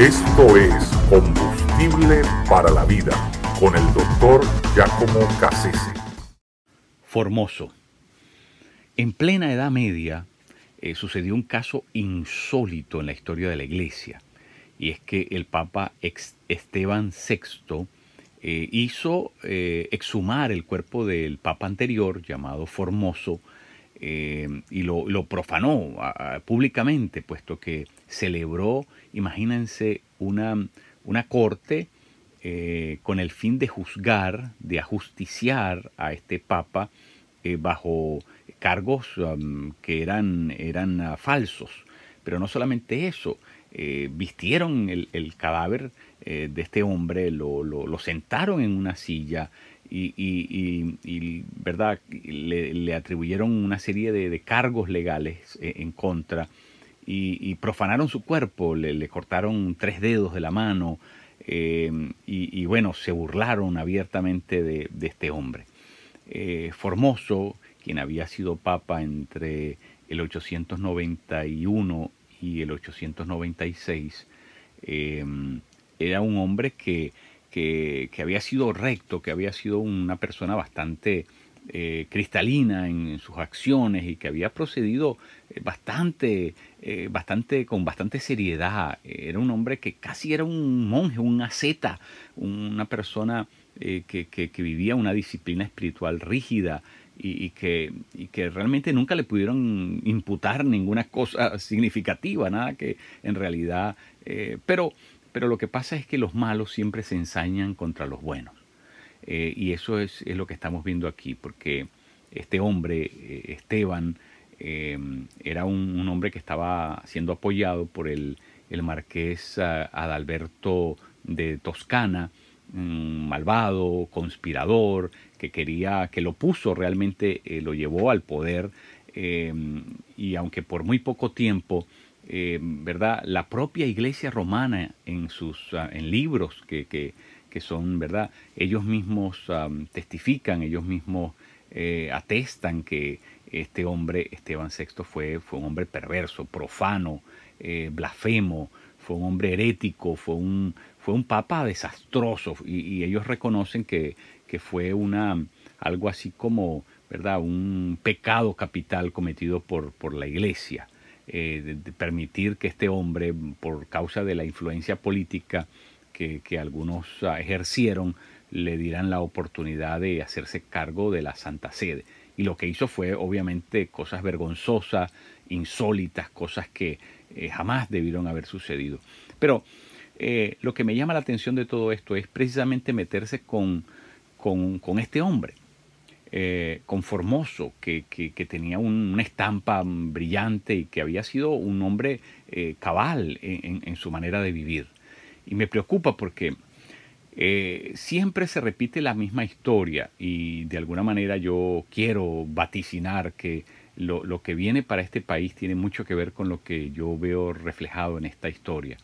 Esto es Combustible para la Vida con el doctor Giacomo Cassese. Formoso. En plena Edad Media eh, sucedió un caso insólito en la historia de la Iglesia, y es que el Papa Esteban VI eh, hizo eh, exhumar el cuerpo del Papa anterior, llamado Formoso, y lo, profanó públicamente, puesto que celebró, imagínense, una, una corte con el fin de juzgar, de ajusticiar a este Papa bajo cargos um, que eran, eran uh, falsos. Pero no solamente eso, eh, vistieron el, cadáver eh, de este hombre, lo, sentaron en una silla y, ¿verdad? Le, atribuyeron una serie de, cargos legales eh, en contra y, profanaron su cuerpo, le, cortaron tres dedos de la mano y, bueno, se burlaron abiertamente de, este hombre. Formoso quien había sido papa entre el 891 y el 896, em, era un hombre que, que, había sido recto, que había sido una persona bastante eh, cristalina en, sus acciones y que había procedido eh, bastante, eh, bastante, con bastante seriedad. Era un hombre que casi era un monje, un asceta, una persona que, que, vivía una disciplina espiritual rígida, y, que, que realmente nunca le pudieron imputar ninguna cosa significativa, nada que en realidad... Pero, pero lo que pasa es que los malos siempre se ensañan contra los buenos. Eh, y eso es, lo que estamos viendo aquí, porque este hombre, eh, Esteban, era un, hombre que estaba siendo apoyado por el, el marqués Adalberto de Toscana, malvado, conspirador, que quería, que lo puso realmente, eh, lo llevó al poder eh, y aunque por muy poco tiempo, eh, ¿verdad? La propia iglesia romana en sus ah, en libros que, que, que, son, ¿verdad? Ellos mismos testifican, ellos mismos atestan que este hombre, Esteban VI, fue, fue un hombre perverso, profano, blasfemo, fue un hombre herético, fue un, fue un papa desastroso y, ellos reconocen que, que, fue una, algo así como ¿verdad? un pecado capital cometido por, por la iglesia. Eh, de, permitir que este hombre, por causa de la influencia política que, algunos ah, ejercieron, le dieran la oportunidad de hacerse cargo de la Santa Sede. Y lo que hizo fue, obviamente, cosas vergonzosas, insólitas, cosas que eh, jamás debieron haber sucedido. Pero eh, lo que me llama la atención de todo esto es precisamente meterse con, con, este hombre, eh, con Formoso, que, tenía una estampa brillante y que había sido un hombre eh, cabal en, su manera de vivir. Y me preocupa porque siempre se repite la misma historia y de alguna manera yo quiero vaticinar que lo, que viene para este país tiene mucho que ver con lo que yo veo reflejado en esta historia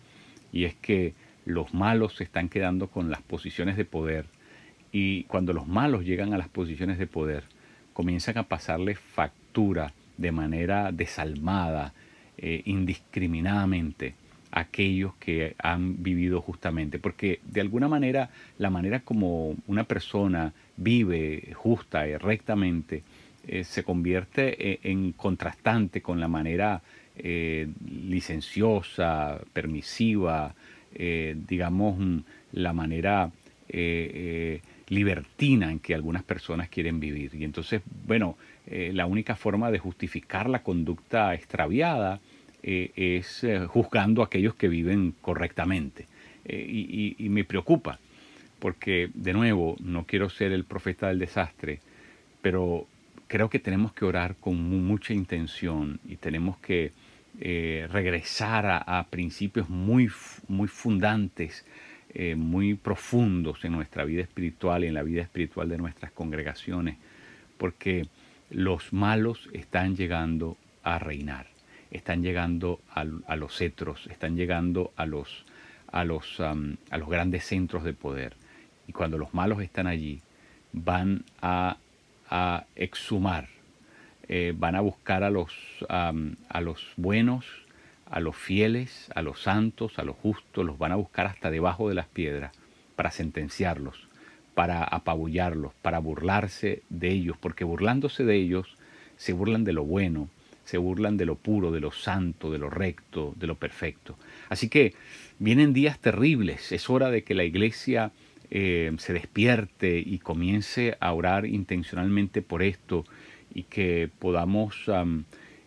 y es que los malos se están quedando con las posiciones de poder y cuando los malos llegan a las posiciones de poder comienzan a pasarles factura de manera desalmada, eh, indiscriminadamente a aquellos que han vivido justamente, porque de alguna manera la manera como una persona vive justa y rectamente eh, se convierte eh, en contrastante con la manera licenciosa, permisiva, digamos, la manera libertina en que algunas personas quieren vivir. Y entonces, bueno, la única forma de justificar la conducta extraviada es juzgando a aquellos que viven correctamente. Y, me preocupa, porque, de nuevo, no quiero ser el profeta del desastre, pero creo que tenemos que orar con mucha intención y tenemos que eh, regresar a, principios muy, muy fundantes, eh, muy profundos en nuestra vida espiritual y en la vida espiritual de nuestras congregaciones, porque los malos están llegando a reinar, están llegando a, los cetros, están llegando a los, a, los, a los grandes centros de poder. Y cuando los malos están allí, van a, a exhumar eh, van a buscar a los, a los buenos, a los fieles, a los santos, a los justos, los van a buscar hasta debajo de las piedras para sentenciarlos, para apabullarlos, para burlarse de ellos, porque burlándose de ellos se burlan de lo bueno, se burlan de lo puro, de lo santo, de lo recto, de lo perfecto. Así que vienen días terribles, es hora de que la iglesia eh, se despierte y comience a orar intencionalmente por esto y que podamos,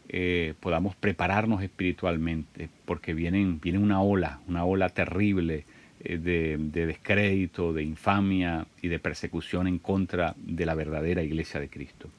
eh, podamos prepararnos espiritualmente, porque vienen, viene una ola, una ola terrible eh, de, de descrédito, de infamia y de persecución en contra de la verdadera iglesia de Cristo.